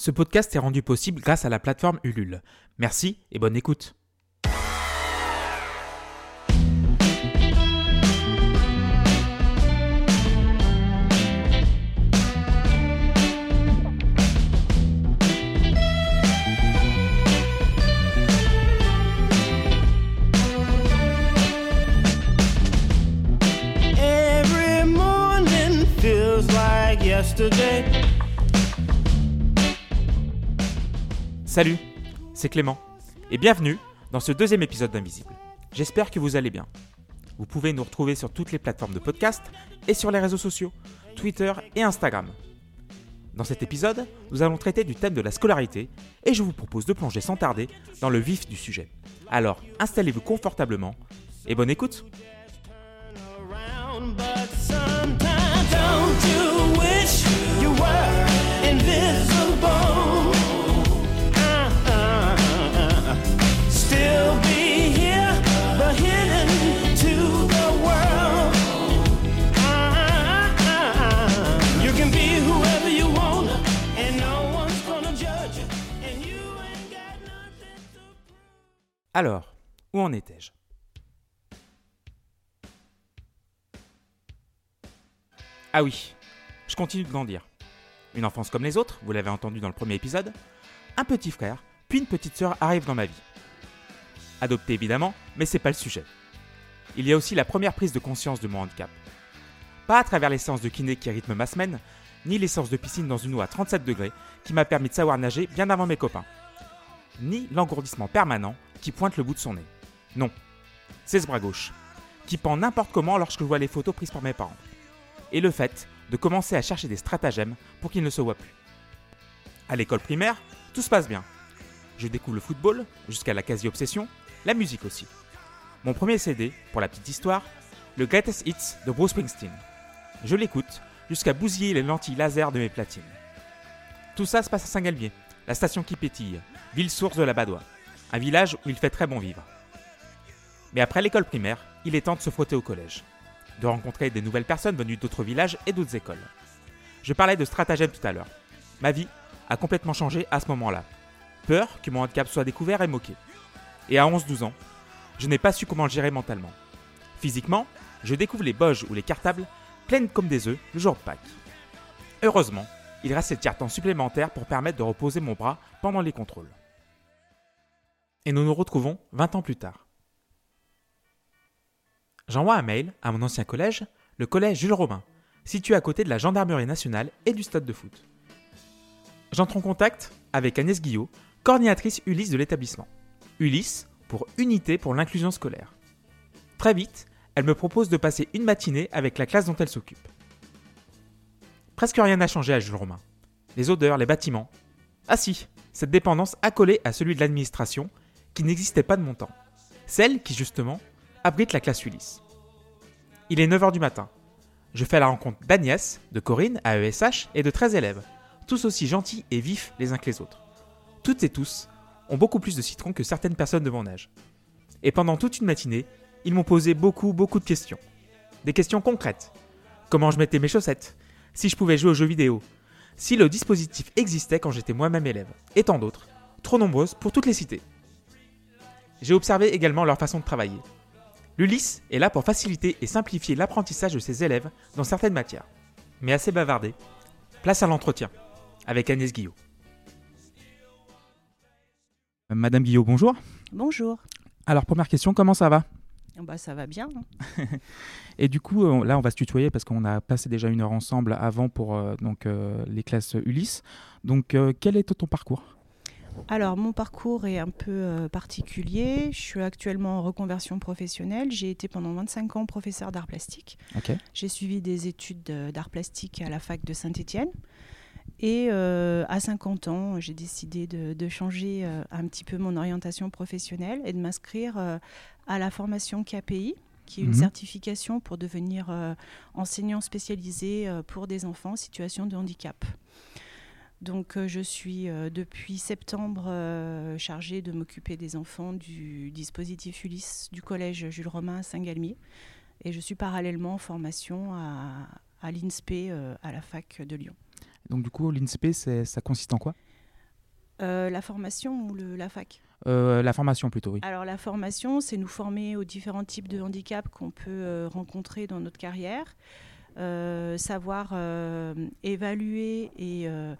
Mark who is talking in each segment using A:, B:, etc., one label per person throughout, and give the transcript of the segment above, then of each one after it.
A: Ce podcast est rendu possible grâce à la plateforme Ulule. Merci et bonne écoute. Salut, c'est Clément et bienvenue dans ce deuxième épisode d'Invisible. J'espère que vous allez bien. Vous pouvez nous retrouver sur toutes les plateformes de podcast et sur les réseaux sociaux, Twitter et Instagram. Dans cet épisode, nous allons traiter du thème de la scolarité et je vous propose de plonger sans tarder dans le vif du sujet. Alors, installez-vous confortablement et bonne écoute Alors, où en étais-je? Ah oui, je continue de grandir. Une enfance comme les autres, vous l'avez entendu dans le premier épisode. Un petit frère, puis une petite sœur arrivent dans ma vie. Adopté évidemment, mais c'est pas le sujet. Il y a aussi la première prise de conscience de mon handicap. Pas à travers les séances de kiné qui rythment ma semaine, ni les séances de piscine dans une eau à 37 degrés qui m'a permis de savoir nager bien avant mes copains. Ni l'engourdissement permanent qui pointe le bout de son nez. Non, c'est ce bras gauche, qui pend n'importe comment lorsque je vois les photos prises par mes parents et le fait de commencer à chercher des stratagèmes pour qu'il ne se voit plus. À l'école primaire, tout se passe bien. Je découvre le football, jusqu'à la quasi-obsession, la musique aussi. Mon premier CD, pour la petite histoire, le Greatest Hits de Bruce Springsteen. Je l'écoute jusqu'à bousiller les lentilles laser de mes platines. Tout ça se passe à Saint-Galmier, la station qui pétille, ville source de la Badoie, un village où il fait très bon vivre. Mais après l'école primaire, il est temps de se frotter au collège de rencontrer des nouvelles personnes venues d'autres villages et d'autres écoles. Je parlais de stratagème tout à l'heure. Ma vie a complètement changé à ce moment-là. Peur que mon handicap soit découvert et moqué. Et à 11-12 ans, je n'ai pas su comment le gérer mentalement. Physiquement, je découvre les boges ou les cartables pleines comme des œufs le jour de Pâques. Heureusement, il reste cette temps supplémentaire pour permettre de reposer mon bras pendant les contrôles. Et nous nous retrouvons 20 ans plus tard. J'envoie un mail à mon ancien collège, le collège Jules Robin, situé à côté de la gendarmerie nationale et du stade de foot. J'entre en contact avec Agnès Guillot, coordinatrice Ulysse de l'établissement. Ulysse pour Unité pour l'inclusion scolaire. Très vite, elle me propose de passer une matinée avec la classe dont elle s'occupe. Presque rien n'a changé à Jules Romain. Les odeurs, les bâtiments. Ah si, cette dépendance accolée à celui de l'administration qui n'existait pas de mon temps. Celle qui, justement, abrite la classe Ulysse. Il est 9h du matin. Je fais la rencontre d'Agnès, de Corinne à ESH et de 13 élèves, tous aussi gentils et vifs les uns que les autres. Toutes et tous ont beaucoup plus de citron que certaines personnes de mon âge. Et pendant toute une matinée, ils m'ont posé beaucoup, beaucoup de questions. Des questions concrètes. Comment je mettais mes chaussettes? Si je pouvais jouer aux jeux vidéo? Si le dispositif existait quand j'étais moi-même élève? Et tant d'autres. Trop nombreuses pour toutes les citer. J'ai observé également leur façon de travailler. L'Ulysse est là pour faciliter et simplifier l'apprentissage de ses élèves dans certaines matières. Mais assez bavardé, place à l'entretien avec Agnès Guillot. Madame Guillot, bonjour.
B: Bonjour.
A: Alors première question, comment ça va?
B: Bah, ça va bien. hein.
A: Et du coup, euh, là, on va se tutoyer parce qu'on a passé déjà une heure ensemble avant pour euh, donc, euh, les classes Ulysse. Donc, euh, quel est ton parcours?
B: Alors, mon parcours est un peu euh, particulier. Je suis actuellement en reconversion professionnelle. J'ai été pendant 25 ans professeur d'art plastique. J'ai suivi des études de- d'art plastique à la fac de Saint-Étienne. Et euh, à 50 ans, j'ai décidé de, de changer euh, un petit peu mon orientation professionnelle et de m'inscrire à la formation KPI, qui est une
A: Mhm.
B: certification pour devenir enseignant spécialisé pour des enfants en situation de handicap. Donc euh, je suis euh, depuis septembre euh, chargée de m'occuper des enfants du dispositif Ulysse du collège Jules Romain à Saint-Galmier. Et je suis parallèlement en formation à, à l'INSPE à la fac de Lyon.
A: Donc, du coup, l'INSP, c'est- ça consiste en quoi?
B: La formation ou le- la fac?
A: La formation plutôt, oui.
B: Alors la formation, c'est nous former aux différents types de handicaps qu'on peut rencontrer dans notre carrière, savoir euh, évaluer et, euh,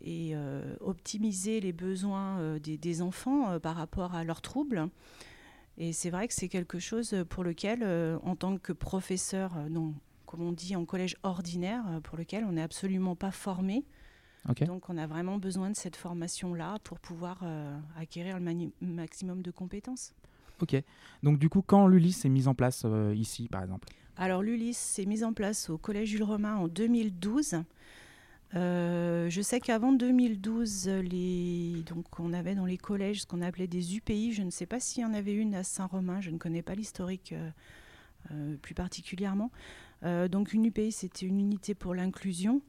B: et euh, optimiser les besoins euh, des, des enfants euh, par rapport à leurs troubles. Et c'est vrai que c'est quelque chose pour lequel, euh, en tant que professeur, euh, non, comme on dit en collège ordinaire, euh, pour lequel on n'est absolument pas formé. Donc on a vraiment besoin de cette formation-là pour pouvoir euh, acquérir le maximum de compétences.
A: Ok. Donc du coup, quand l'Ulysse est mise en place euh, ici, par exemple?
B: Alors l'Ulysse s'est mise en place au Collège Jules Romain en 2012. Euh, je sais qu'avant 2012, les... donc on avait dans les collèges ce qu'on appelait des UPI. Je ne sais pas s'il y en avait une à Saint-Romain, je ne connais pas l'historique euh, euh, plus particulièrement. Donc une UPI, c'était une unité pour l'inclusion.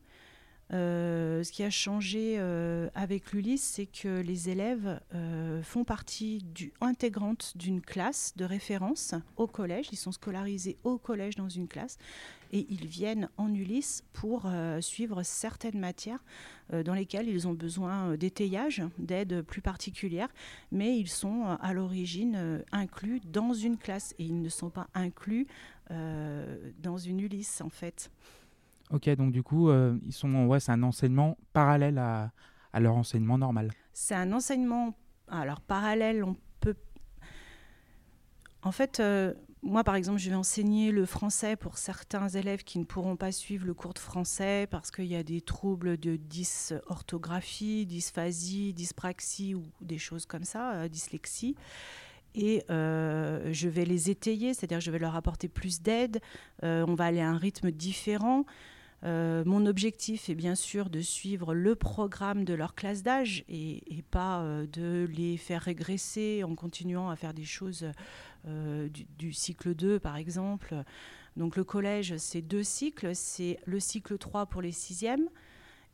B: Euh, ce qui a changé euh, avec l'Ulysse, c'est que les élèves euh, font partie du, intégrante d'une classe de référence au collège. Ils sont scolarisés au collège dans une classe et ils viennent en Ulysse pour suivre certaines matières dans lesquelles ils ont besoin d'étayage, d'aide plus particulière, mais ils sont à l'origine inclus dans une classe et ils ne sont pas inclus dans une Ulysse en fait.
A: Ok, donc du coup, euh, ils sont, ouais, c'est un enseignement parallèle à, leur enseignement normal.
B: C'est un enseignement, alors parallèle, on peut... En fait, euh, moi par exemple, je vais enseigner le français pour certains élèves qui ne pourront pas suivre le cours de français parce qu'il y a des troubles de dysorthographie, dysphasie, dyspraxie ou des choses comme ça, euh, dyslexie. Et je vais les étayer, c'est-à-dire je vais leur apporter plus d'aide. On va aller à un rythme différent. Euh, mon objectif est bien sûr de suivre le programme de leur classe d'âge et, pas euh, de les faire régresser en continuant à faire des choses euh, du, du cycle 2 par exemple. Donc le collège, c'est deux cycles. C'est le cycle 3 pour les sixièmes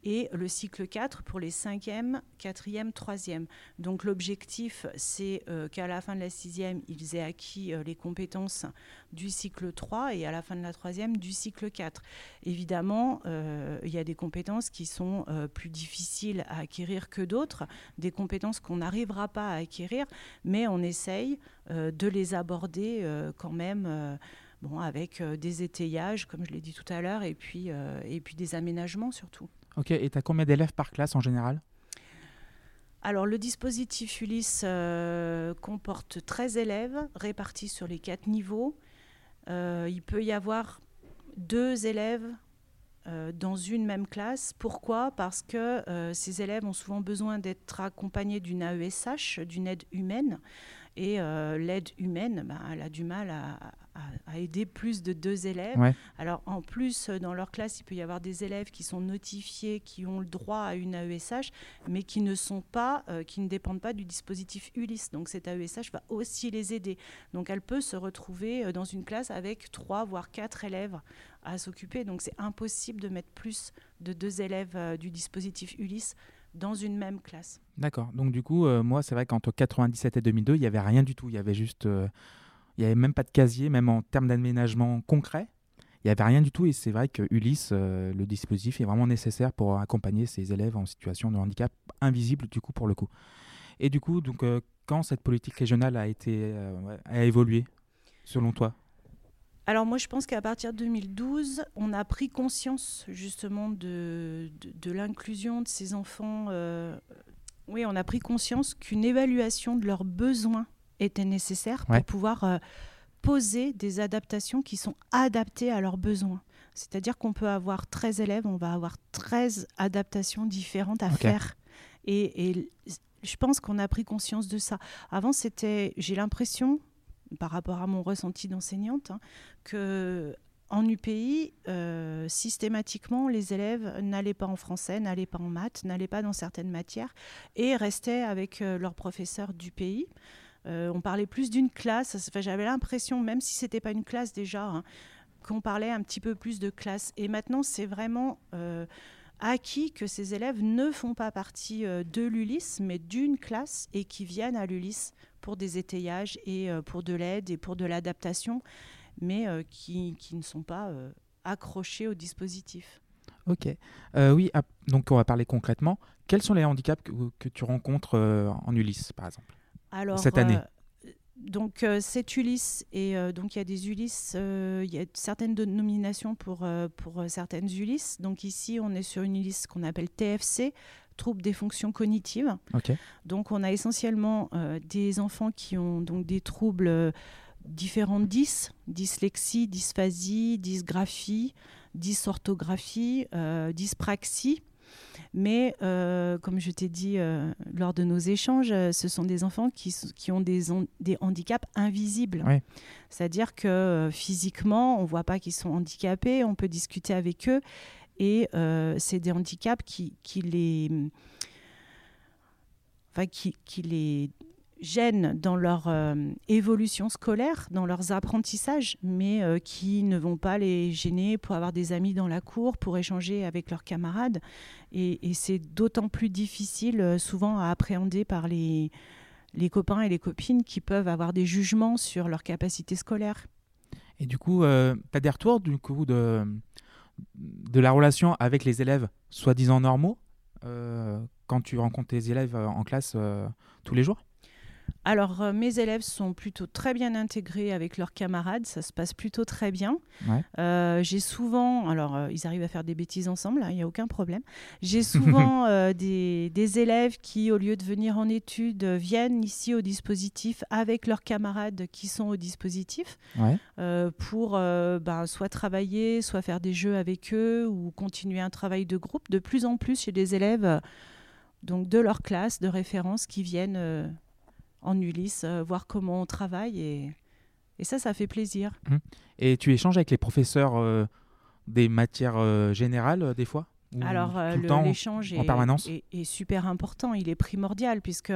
B: et le cycle 4 pour les cinquièmes, quatrièmes, troisièmes. Donc l'objectif, c'est euh, qu'à la fin de la sixième, ils aient acquis euh, les compétences du cycle 3 et à la fin de la troisième, du cycle 4. Évidemment, euh, il y a des compétences qui sont plus difficiles à acquérir que d'autres, des compétences qu'on n'arrivera pas à acquérir, mais on essaye de les aborder quand même. Bon, avec des étayages, comme je l'ai dit tout à l'heure, et et puis des aménagements surtout.
A: Ok, et tu as combien d'élèves par classe en général?
B: Alors, le dispositif Ulysse euh, comporte 13 élèves répartis sur les quatre niveaux. Euh, il peut y avoir deux élèves euh, dans une même classe. Pourquoi? Parce que euh, ces élèves ont souvent besoin d'être accompagnés d'une AESH, d'une aide humaine. Et l'aide humaine, ben, elle a du mal à, à- à aider plus de deux élèves.
A: Ouais.
B: Alors en plus, euh, dans leur classe, il peut y avoir des élèves qui sont notifiés, qui ont le droit à une AESH, mais qui ne sont pas, euh, qui ne dépendent pas du dispositif Ulysse. Donc cette AESH va aussi les aider. Donc elle peut se retrouver euh, dans une classe avec trois voire quatre élèves à s'occuper. Donc c'est impossible de mettre plus de deux élèves euh, du dispositif Ulysse dans une même classe.
A: D'accord. Donc du coup, euh, moi, c'est vrai qu'entre 97 et 2002, il n'y avait rien du tout. Il y avait juste, euh, il n'y avait même pas de casier, même en termes d'aménagement concret. Il n'y avait rien du tout. Et c'est vrai que Ulysse, euh, le dispositif, est vraiment nécessaire pour accompagner ces élèves en situation de handicap invisible, du coup, pour le coup. Et du coup, donc, euh, quand cette politique régionale a été, euh, a évolué, selon toi?
B: Alors moi je pense qu'à partir de 2012, on a pris conscience justement de, de, l'inclusion de ces enfants. oui, on a pris conscience qu'une évaluation de leurs besoins était nécessaire pour
A: Ouais.
B: pouvoir euh, poser des adaptations qui sont adaptées à leurs besoins. C'est-à-dire qu'on peut avoir 13 élèves, on va avoir 13 adaptations différentes à faire. Et, et je pense qu'on a pris conscience de ça. Avant, c'était, j'ai l'impression, par rapport à mon ressenti d'enseignante, hein, que en UPI, euh, systématiquement, les élèves n'allaient pas en français, n'allaient pas en maths, n'allaient pas dans certaines matières et restaient avec euh, leur professeur d'UPI. Euh, on parlait plus d'une classe. Enfin, J'avais l'impression, même si c'était pas une classe déjà, hein, qu'on parlait un petit peu plus de classe. Et maintenant, c'est vraiment euh, acquis que ces élèves ne font pas partie euh, de l'ULIS, mais d'une classe et qui viennent à l'ULIS pour des étayages et pour de l'aide et pour de l'adaptation, mais qui, ne sont pas accrochés au dispositif.
A: Ok. Oui, ap- donc on va parler concrètement. quels sont les handicaps que, tu rencontres en Ulysse, par exemple?
B: Alors,
A: Cette année.
B: euh, donc, euh, c'est Ulysse et euh, donc il y a des Ulysses, euh, il y a certaines nominations pour, pour certaines Ulysses. Donc, ici, on est sur une Ulysse qu'on appelle TFC, trouble des fonctions cognitives. Donc, on a essentiellement des enfants qui ont donc des troubles différents de 10, dyslexie, dysphasie, dysgraphie, dysorthographie, dyspraxie. Mais euh, comme je t'ai dit euh, lors de nos échanges, euh, ce sont des enfants qui, qui ont des, des handicaps invisibles. C'est-à-dire que physiquement, on ne voit pas qu'ils sont handicapés, on peut discuter avec eux. Et c'est des handicaps qui, qui les, enfin, qui, qui les gênent dans leur euh, évolution scolaire, dans leurs apprentissages, mais euh, qui ne vont pas les gêner pour avoir des amis dans la cour, pour échanger avec leurs camarades. Et, c'est d'autant plus difficile euh, souvent à appréhender par les, les copains et les copines qui peuvent avoir des jugements sur leur capacité scolaire.
A: Et du coup, tu as des retours du coup de, de la relation avec les élèves soi-disant normaux quand tu rencontres tes élèves en classe tous les jours?
B: Alors, euh, mes élèves sont plutôt très bien intégrés avec leurs camarades, ça se passe plutôt très bien.
A: Ouais.
B: Euh, j'ai souvent, alors euh, ils arrivent à faire des bêtises ensemble, hein, il n'y a aucun problème. J'ai souvent des, des élèves qui, au lieu de venir en études, viennent ici au dispositif avec leurs camarades qui sont au dispositif
A: Ouais.
B: pour ben, soit travailler, soit faire des jeux avec eux ou continuer un travail de groupe. De plus en plus chez des élèves donc de leur classe, de référence, qui viennent en Ulysse euh, voir comment on travaille et, et ça, ça fait plaisir.
A: Et tu échanges avec les professeurs euh, des matières euh, générales des fois?
B: Alors, euh, l'échange
A: en
B: est,
A: permanence?
B: est- est super important, il est primordial, puisque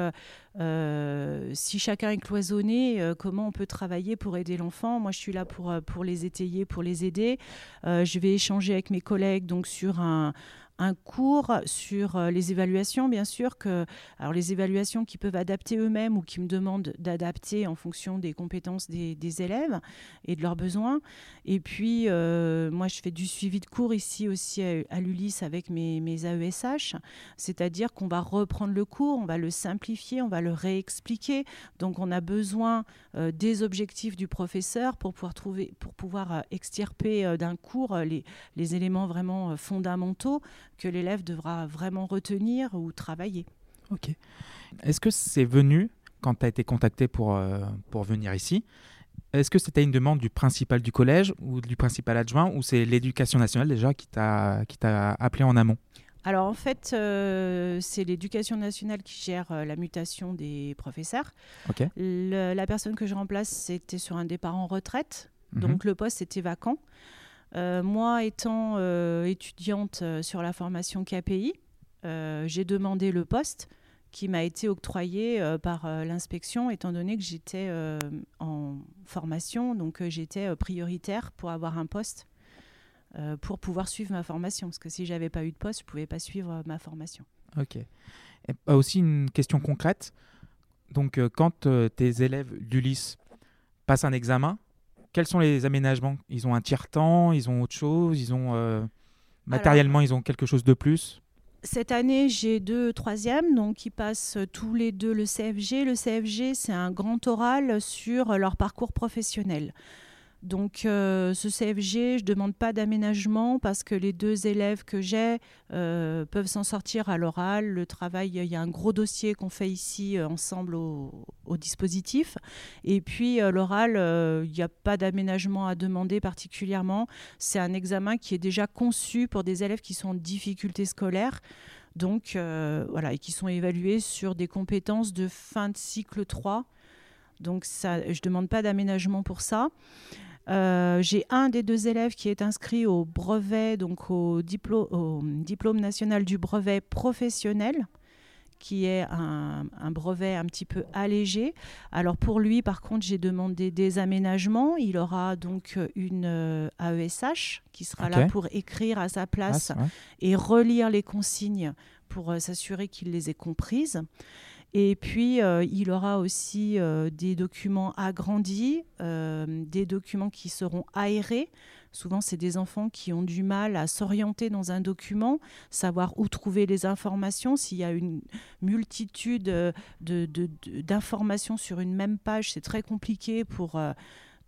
B: euh, si chacun est cloisonné, euh, comment on peut travailler pour aider l'enfant? Moi, je suis là pour, pour les étayer, pour les aider. Je vais échanger avec mes collègues donc, sur un, un cours, sur euh, les évaluations, bien sûr. Que, alors, les évaluations qui peuvent adapter eux-mêmes ou qui me demandent d'adapter en fonction des compétences des, élèves et de leurs besoins. Et puis, euh, moi, je fais du suivi de cours ici aussi à, à l'ULIS avec mes, AESH, c'est-à-dire qu'on va reprendre le cours, on va le simplifier, on va le réexpliquer. Donc, on a besoin euh, des objectifs du professeur pour pouvoir, trouver, pour pouvoir extirper d'un cours les, éléments vraiment fondamentaux que l'élève devra vraiment retenir ou travailler.
A: Ok. Est-ce que c'est venu quand tu as été contacté pour, euh, pour venir ici Est-ce que c'était une demande du principal du collège ou du principal adjoint ou c'est l'éducation nationale déjà qui t'a appelé en amont?
B: Alors en fait, euh, c'est l'éducation nationale qui gère euh, la mutation des professeurs.
A: Ok.
B: Le- la personne que je remplace, c'était sur un départ en retraite,
A: Mhm.
B: donc le poste était vacant. Euh, moi, étant euh, étudiante euh, sur la formation KPI, j'ai demandé le poste qui m'a été octroyé par l'inspection, étant donné que j'étais en formation, donc j'étais prioritaire pour avoir un poste pour pouvoir suivre ma formation. Parce que si j'avais pas eu de poste, je pouvais pas suivre ma formation.
A: Ok. Euh, aussi une question concrète. Donc, quand tes élèves d'Ulysse passent un examen, quels sont les aménagements? Ils ont un tiers-temps, ils ont autre chose, ils ont euh, matériellement, ils ont quelque chose de plus?
B: Cette année, j'ai deux troisièmes, donc qui passent tous les deux le CFG. Le CFG, c'est un grand oral sur leur parcours professionnel. Donc, euh, ce CFG, je ne demande pas d'aménagement parce que les deux élèves que j'ai euh, peuvent s'en sortir à l'oral. Le travail, il y a un gros dossier qu'on fait ici euh, ensemble au, dispositif. Et puis, l'oral, il n'y a pas d'aménagement à demander particulièrement. C'est un examen qui est déjà conçu pour des élèves qui sont en difficulté scolaire. Donc, voilà, et qui sont évalués sur des compétences de fin de cycle 3. Donc, ça, je ne demande pas d'aménagement pour ça. Euh, J'ai un des deux élèves qui est inscrit au brevet, donc au, diplôme national du brevet professionnel, qui est un, un brevet un petit peu allégé. Alors pour lui, par contre, j'ai demandé des aménagements. Il aura donc une euh, AESH qui sera là pour écrire à sa place
A: Ah,
B: et relire les consignes pour euh, s'assurer qu'il les ait comprises. Et puis, euh, il aura aussi euh, des documents agrandis, euh, des documents qui seront aérés. Souvent, c'est des enfants qui ont du mal à s'orienter dans un document, savoir où trouver les informations. S'il y a une multitude euh, d'informations sur une même page, c'est très compliqué pour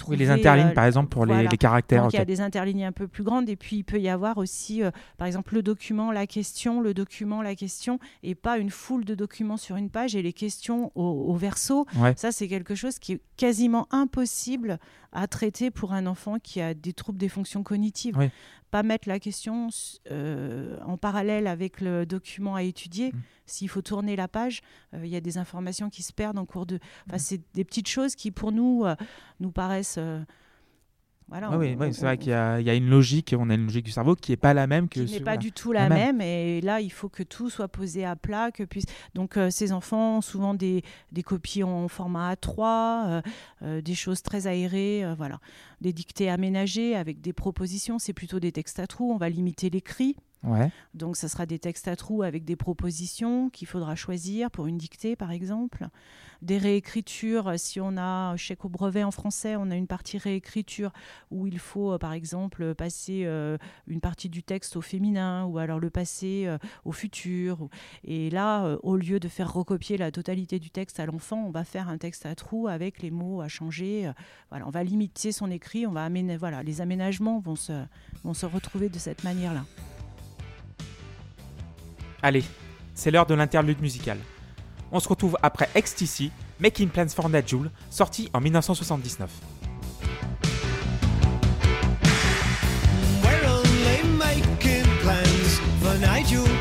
B: trouver...
A: Les interlignes,
B: euh,
A: par exemple, pour les-
B: voilà.
A: les, caractères.
B: Donc, il y a des interlignes un peu plus grandes et puis il peut y avoir aussi, euh, par exemple, le document, la question, le document, la question, et pas une foule de documents sur une page et les questions au, au verso.
A: Ouais.
B: Ça, c'est quelque chose qui est quasiment impossible à traiter pour un enfant qui a des troubles des fonctions cognitives.
A: Oui.
B: Pas mettre la question euh, en parallèle avec le document à étudier.
A: Mm.
B: S'il faut tourner la page, euh, il y a des informations qui se perdent en cours de. Enfin,
A: Mm.
B: c'est des petites choses qui, pour nous, euh, nous paraissent. Voilà,
A: oui, c'est vrai qu'il y, a il y a une logique, on a une logique du cerveau qui n'est pas la même que.
B: qui n'est pas
A: voilà.
B: du tout la
A: La même.
B: même. Et là, il faut que tout soit posé à plat. Que puisse... Donc, euh, ces enfants ont souvent des, des copies en format A3, euh, euh, des choses très aérées, voilà. Des dictées aménagées avec des propositions. C'est plutôt des textes à trous. On va limiter l'écrit. Donc, ça sera des textes à trous avec des propositions qu'il faudra choisir pour une dictée, par exemple. Des réécritures, euh, si on a, je sais qu'au brevet en français, on a une partie réécriture où il faut, euh, par exemple, passer euh, une partie du texte au féminin ou alors le passer euh, au futur. Et là, euh, au lieu de faire recopier la totalité du texte à l'enfant, on va faire un texte à trous avec les mots à changer. euh, Voilà, on va limiter son écrit, on va aména- voilà, les aménagements vont se, vont se retrouver de cette manière-là.
A: Allez, c'est l'heure de l'interlude musical. On se retrouve après XTC, Making Plans for Najul, sorti en 1979.
C: We're only making plans for Nigel.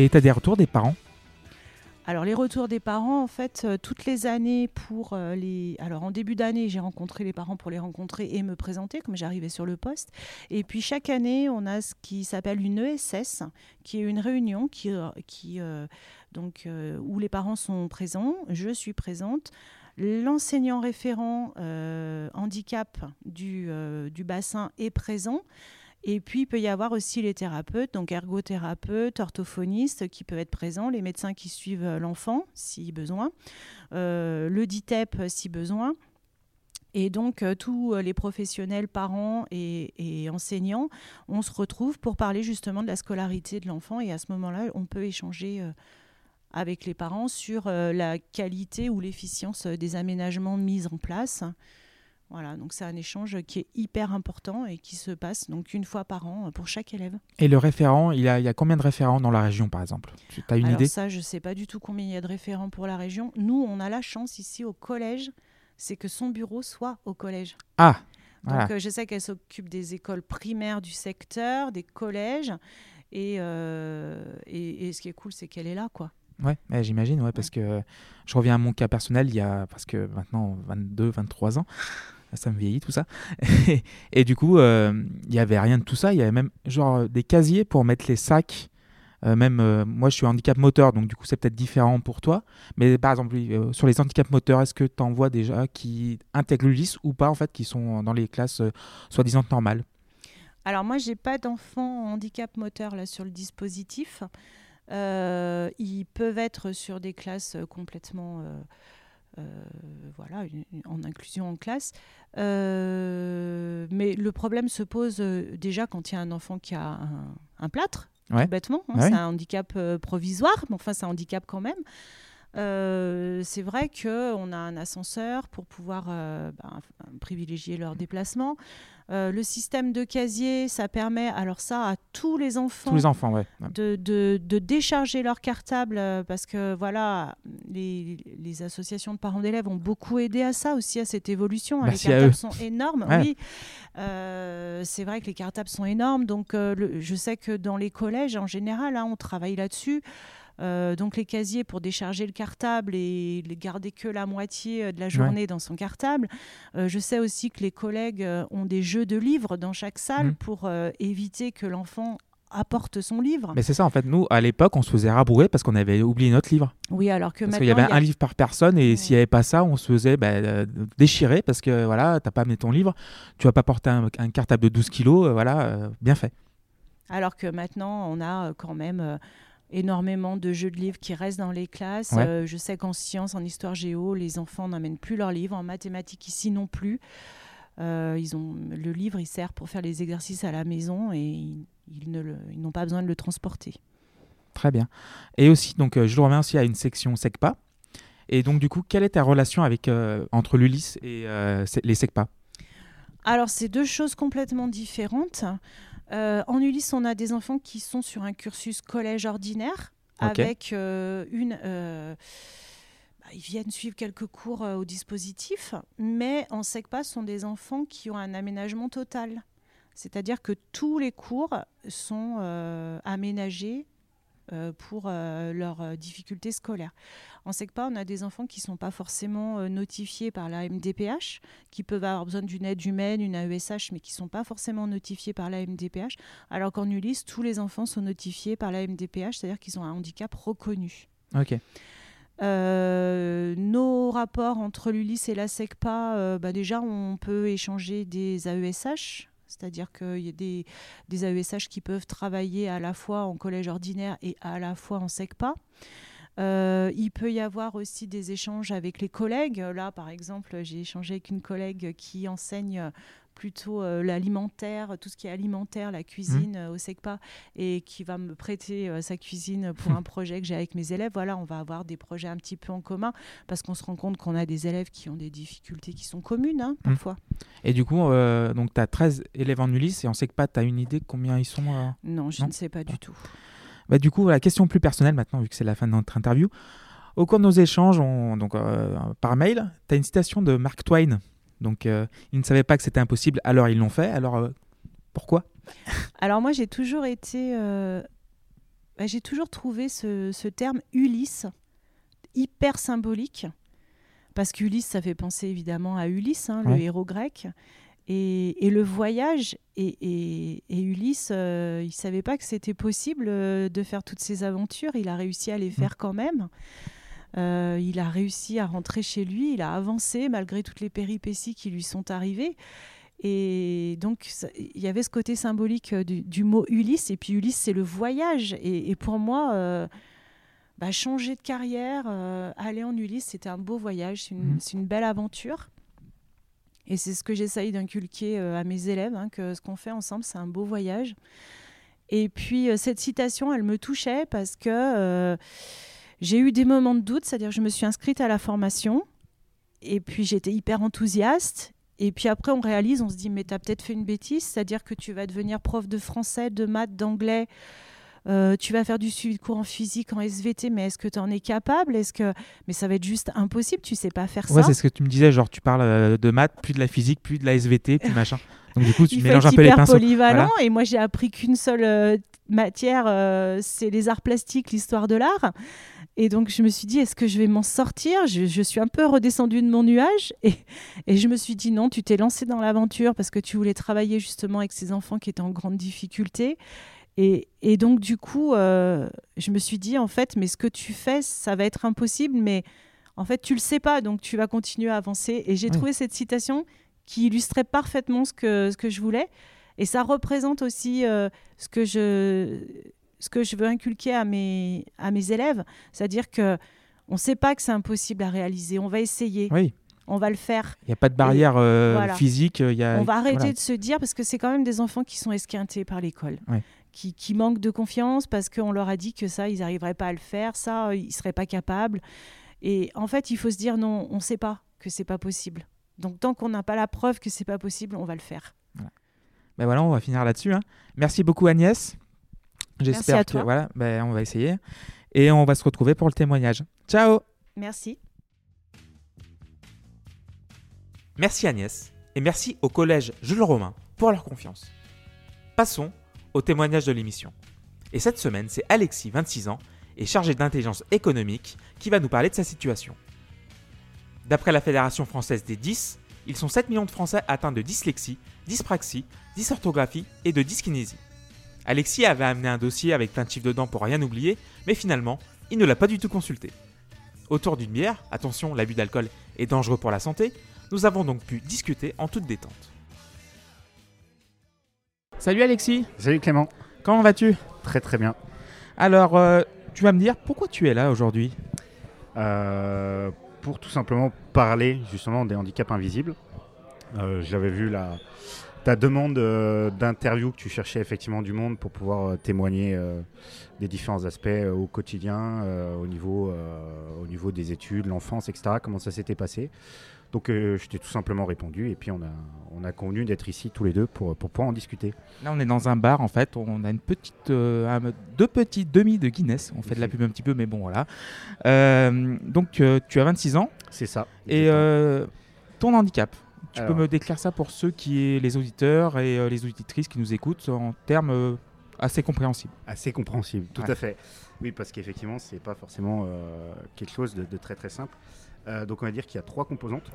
A: Et tu as des retours des parents?
B: Alors les retours des parents, en fait, euh, toutes les années pour euh, les... Alors en début d'année, j'ai rencontré les parents pour les rencontrer et me présenter, comme j'arrivais sur le poste. Et puis chaque année, on a ce qui s'appelle une ESS, qui est une réunion qui, euh, qui, donc, où les parents sont présents, je suis présente. L'enseignant référent handicap du, du bassin est présent. Et puis, il peut y avoir aussi les thérapeutes, donc ergothérapeutes, orthophonistes qui peuvent être présents, les médecins qui suivent euh, l'enfant si besoin, euh, le DITEP si besoin. Et donc, euh, tous les professionnels, parents et, enseignants, on se retrouve pour parler justement de la scolarité de l'enfant. Et à ce moment-là, on peut échanger euh, avec les parents sur euh, la qualité ou l'efficience euh, des aménagements mis en place. Voilà, donc c'est un échange qui est hyper important et qui se passe donc une fois par an euh, pour chaque élève.
A: Et le référent, il y a, il y a combien de référents dans la région, par exemple? Tu as une
B: Alors
A: idée?
B: ça, je ne sais pas du tout combien il y a de référents pour la région. Nous, on a la chance ici au collège, c'est que son bureau soit au collège.
A: Ah
B: Donc euh, je sais qu'elle s'occupe des écoles primaires du secteur, des collèges. Et, euh, et, et ce qui est cool, c'est qu'elle est là, quoi.
A: Ouais, ouais, j'imagine, ouais, parce que je reviens à mon cas personnel, il y a parce que maintenant 22, 23 ans, ça me vieillit tout ça. Et, du coup, euh, il y avait rien de tout ça, il y avait même genre des casiers pour mettre les sacs. Euh, même euh, moi, je suis handicap moteur, donc du coup, c'est peut-être différent pour toi. Mais par exemple, euh, sur les handicaps moteurs, est-ce que tu en vois déjà qui intègrent l'ULIS ou pas, en fait, qui sont dans les classes euh, soi-disant normales?
B: Alors moi, j'ai pas d'enfants en handicap moteur là sur le dispositif. Euh, ils peuvent être sur des classes euh, complètement, euh, euh, voilà, une- une- en inclusion en classe. Euh, mais le problème se pose euh, déjà quand il y a un enfant qui a un, un plâtre,
A: Ouais.
B: tout bêtement. hein,
A: Ouais.
B: C'est un handicap euh, provisoire, mais enfin c'est un handicap quand même. Euh, c'est vrai qu'on a un ascenseur pour pouvoir euh, ben, privilégier leur déplacement. Euh, le système de casier, ça permet alors ça à tous les enfants
A: Tous les enfants, ouais. Ouais.
B: de, de- de décharger leur cartable euh, parce que voilà, les, les associations de parents d'élèves ont beaucoup aidé à ça aussi, à cette évolution. hein. Les cartables sont énormes,
A: Ouais.
B: oui. Euh, c'est vrai que les cartables sont énormes, donc le- je sais que dans les collèges en général, hein, on travaille là-dessus. Euh, donc les casiers pour décharger le cartable et garder que la moitié de la journée dans son cartable. Euh, je sais aussi que les collègues ont des jeux de livres dans chaque salle
A: Mhm.
B: pour euh, éviter que l'enfant apporte son livre.
A: Mais c'est ça, en fait, nous, à l'époque, on se faisait rabourer parce qu'on avait oublié notre livre.
B: Oui, alors que
A: Parce
B: maintenant,
A: qu'il y avait
B: il y a-
A: un livre par personne et s'il n'y avait pas ça, on se faisait bah, euh, déchirer parce que voilà, t'as pas amené ton livre, tu vas pas porter un, un cartable de 12 kilos, euh, voilà, euh, bien fait.
B: alors que maintenant, on a quand même énormément de jeux de livres qui restent dans les classes.
A: Ouais.
B: Euh, je sais qu'en sciences, en histoire géo, les enfants n'amènent plus leurs livres. En mathématiques, ici non plus. Euh, ils ont, le livre, il sert pour faire les exercices à la maison et ils, n'ont pas besoin de le transporter.
A: Très bien. Et aussi, donc, euh, je le remercie à une section SECPA. Et donc, du coup, quelle est ta relation avec, euh, entre l'ULIS et euh, les SECPA?
B: Alors, c'est deux choses complètement différentes. Euh, en Ulysse, on a des enfants qui sont sur un cursus collège ordinaire avec une. Ils viennent suivre quelques cours euh, au dispositif, mais en SECPA, ce sont des enfants qui ont un aménagement total. C'est-à-dire que tous les cours sont euh, aménagés euh, pour leurs difficultés scolaires. En SECPA, on a des enfants qui ne sont pas forcément notifiés par la MDPH, qui peuvent avoir besoin d'une aide humaine, une AESH, mais qui ne sont pas forcément notifiés par la MDPH, alors qu'en Ulysse, tous les enfants sont notifiés par la MDPH, c'est-à-dire qu'ils ont un handicap reconnu.
A: Ok.
B: Euh, nos rapports entre l'Ulysse et la SECPA, euh, bah déjà, on peut échanger des AESH, c'est-à-dire qu'il y a des, AESH qui peuvent travailler à la fois en collège ordinaire et à la fois en SECPA. Euh, il peut y avoir aussi des échanges avec les collègues. Là, par exemple, j'ai échangé avec une collègue qui enseigne plutôt euh, l'alimentaire, tout ce qui est alimentaire, la cuisine euh, au SECPA, et qui va me prêter euh, sa cuisine pour un projet que j'ai avec mes élèves. Voilà, on va avoir des projets un petit peu en commun, parce qu'on se rend compte qu'on a des élèves qui ont des difficultés qui sont communes, hein, parfois.
A: Et du coup, euh, donc, tu as 13 élèves en ULIS et on SECPA, tu as une idée de combien ils sont euh
B: Non, je
A: Non.
B: ne sais pas du tout.
A: Bah, du coup, la question plus personnelle maintenant, vu que c'est la fin de notre interview. Au cours de nos échanges, on- donc, euh, par mail, tu as une citation de Mark Twain. Donc, euh, ils ne savaient pas que c'était impossible, alors ils l'ont fait. Alors, euh, pourquoi?
B: Alors moi, j'ai toujours été... euh, bah, j'ai toujours trouvé ce, ce terme Ulysse hyper symbolique. Parce qu'Ulysse, ça fait penser évidemment à Ulysse, hein, le héros grec. Et, et le voyage, et, et- et Ulysse, euh, il ne savait pas que c'était possible euh, de faire toutes ces aventures. Il a réussi à les faire quand même. Euh, il a réussi à rentrer chez lui, il a avancé malgré toutes les péripéties qui lui sont arrivées. Et donc, il y avait ce côté symbolique euh, du, du mot Ulysse. Et puis, Ulysse, c'est le voyage. Et, et pour moi, euh, bah, changer de carrière, euh, aller en Ulysse, c'était un beau voyage, c'est une,
A: Mhm.
B: c'est une belle aventure. Et c'est ce que j'essaye d'inculquer à mes élèves, hein, que ce qu'on fait ensemble, c'est un beau voyage. Et puis, cette citation, elle me touchait parce que j'ai eu des moments de doute, c'est-à-dire que je me suis inscrite à la formation, et puis j'étais hyper enthousiaste. Et puis après, on réalise, on se dit, mais tu as peut-être fait une bêtise, c'est-à-dire que tu vas devenir prof de français, de maths, d'anglais, euh, tu vas faire du suivi de cours en physique, en SVT, mais est-ce que tu en es capable? Est-ce que mais ça va être juste impossible, tu sais pas faire
A: Ouais,
B: ça.
A: c'est ce que tu me disais, genre tu parles euh, de maths, puis de la physique, puis de la SVT, puis machin. Donc du coup, tu
B: Il
A: mélanges un peu les pinceaux.
B: polyvalent. Et moi, j'ai appris qu'une seule euh, matière, euh, c'est les arts plastiques, l'histoire de l'art. Et donc, je me suis dit, est-ce que je vais m'en sortir? Je, je suis un peu redescendue de mon nuage. Et, et je me suis dit, non, tu t'es lancé dans l'aventure parce que tu voulais travailler justement avec ces enfants qui étaient en grande difficulté. Et, et donc, du coup, euh, je me suis dit, en fait, mais ce que tu fais, ça va être impossible, mais en fait, tu le sais pas, donc tu vas continuer à avancer. Et j'ai
A: Oui.
B: trouvé cette citation qui illustrait parfaitement ce que, ce que je voulais. Et ça représente aussi euh, ce, que je, ce que je veux inculquer à mes, à mes élèves. C'est-à-dire que on ne sait pas que c'est impossible à réaliser. On va essayer,
A: Oui,
B: on va le faire.
A: il n'y a pas de barrière euh,
B: voilà.
A: physique. Il y a...
B: On va arrêter
A: voilà.
B: de se dire, parce que c'est quand même des enfants qui sont esquintés par l'école,
A: Ouais.
B: qui, qui manquent de confiance parce qu'on leur a dit que ça, ils n'arriveraient pas à le faire, ça, euh, ils ne seraient pas capables. Et en fait, il faut se dire, non, on ne sait pas que c'est pas possible. Donc tant qu'on n'a pas la preuve que c'est pas possible, on va le faire.
A: Ben voilà, on va finir là-dessus. hein. Merci beaucoup Agnès. J'espère
B: à
A: que
B: toi.
A: voilà, ben, on va essayer et on va se retrouver pour le témoignage. Ciao.
B: Merci.
A: Merci Agnès et merci au collège Jules Romain pour leur confiance. Passons au témoignage de l'émission. Et cette semaine, c'est Alexis, 26 ans, et chargé d'intelligence économique, qui va nous parler de sa situation. D'après la Fédération française des 10, ils sont 7 millions de Français atteints de dyslexie, dyspraxie, dysorthographie et de dyskinésie. Alexis avait amené un dossier avec plein de chiffres dedans pour rien oublier, mais finalement, il ne l'a pas du tout consulté. Autour d'une bière, attention, l'abus d'alcool est dangereux pour la santé, nous avons donc pu discuter en toute détente. Salut Alexis,
D: Salut Clément,
A: comment vas-tu?
D: Très très bien.
A: Alors, euh, tu vas me dire pourquoi tu es là aujourd'hui?
D: Euh, pour tout simplement parler justement des handicaps invisibles, euh, j'avais vu la, ta demande euh, d'interview que tu cherchais effectivement du monde pour pouvoir euh, témoigner euh, des différents aspects au quotidien, au, niveau, au niveau des études, l'enfance, etc. Comment ça s'était passé? Donc je t'ai tout simplement répondu et puis on a, on a convenu d'être ici tous les deux pour, pour pouvoir en discuter.
A: Là, on est dans un bar en fait. On a une petite, un- deux petites demi de Guinness. On fait de la pub un petit peu, mais bon voilà. Donc, tu as 26 ans
D: C'est ça.
A: et ton handicap? Tu
D: Alors.
A: peux me décrire ça pour ceux qui, les auditeurs et euh, les auditrices qui nous écoutent en termes euh, assez compréhensibles.
D: Assez compréhensible, tout
A: Ouais.
D: à fait. Oui, parce qu'effectivement, c'est pas forcément euh, quelque chose de, de très très simple. Donc, on va dire qu'il y a trois composantes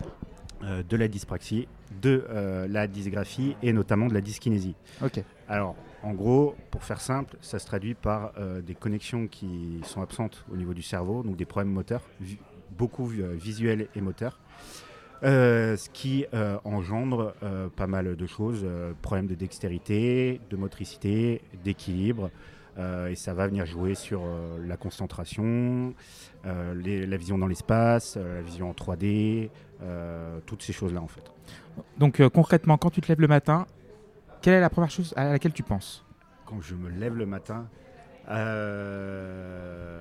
D: de la dyspraxie, de la dysgraphie et notamment de la dyskinésie.
A: Ok.
D: Alors, en gros, pour faire simple, ça se traduit par des connexions qui sont absentes au niveau du cerveau, donc des problèmes moteurs, beaucoup visuels et moteurs. Euh, ce qui euh, engendre euh, pas mal de choses, problèmes de dextérité, de motricité, d'équilibre, et ça va venir jouer sur la concentration, les- la vision dans l'espace, la vision en 3D, euh, toutes ces choses-là en fait.
A: Donc, concrètement, quand tu te lèves le matin, quelle est la première chose à laquelle tu penses?
D: Quand je me lève le matin, euh,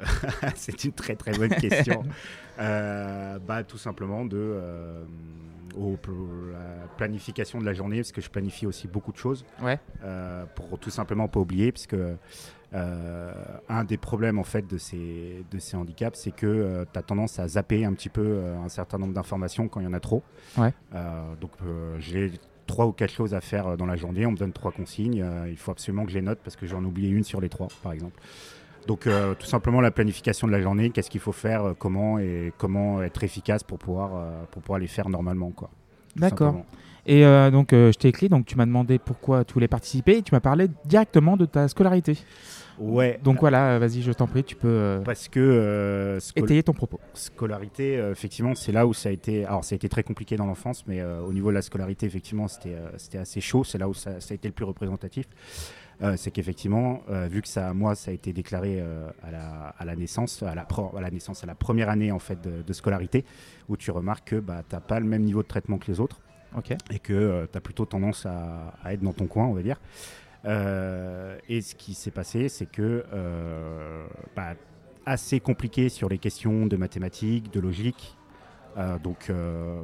D: c'est une très très bonne question. Euh, bah, tout simplement de euh, au pl- la planification de la journée, parce que je planifie aussi beaucoup de choses.
A: Ouais.
D: Pour tout simplement pas oublier, puisque euh, un des problèmes en fait de ces, de ces handicaps, c'est que tu as tendance à zapper un petit peu un certain nombre d'informations quand il y en a trop.
A: Ouais.
D: Donc j'ai trois ou quatre choses à faire euh, dans la journée. On me donne trois consignes. euh, il faut absolument que je les note parce que j'en ai oublié une sur les trois, par exemple. Donc, euh, tout simplement la planification de la journée, qu'est-ce qu'il faut faire, comment et comment être efficace pour pouvoir, pour pouvoir les faire normalement. quoi.
A: D'accord. Et euh, donc, euh, je t'ai écrit, donc tu m'as demandé pourquoi tu voulais participer et tu m'as parlé directement de ta scolarité.
D: Ouais.
A: Donc voilà, euh, vas-y, je t'en prie, tu peux euh,
D: Parce que euh,
A: étayer ton propos.
D: scolarité, effectivement, c'est là où ça a été. Alors, ça a été très compliqué dans l'enfance, mais au niveau de la scolarité, effectivement, c'était c'était assez chaud. C'est là où ça, ça a été le plus représentatif. Euh, c'est qu'effectivement, euh, vu que ça, moi, ça a été déclaré euh, à, la, à la naissance, à la, pro- à la naissance, à la première année en fait de, de scolarité, où tu remarques que bah, t'as pas le même niveau de traitement que les autres et que tu as plutôt tendance à, à être dans ton coin, on va dire. Et ce qui s'est passé, c'est que bah, assez compliqué sur les questions de mathématiques, de logique. Euh, donc, euh,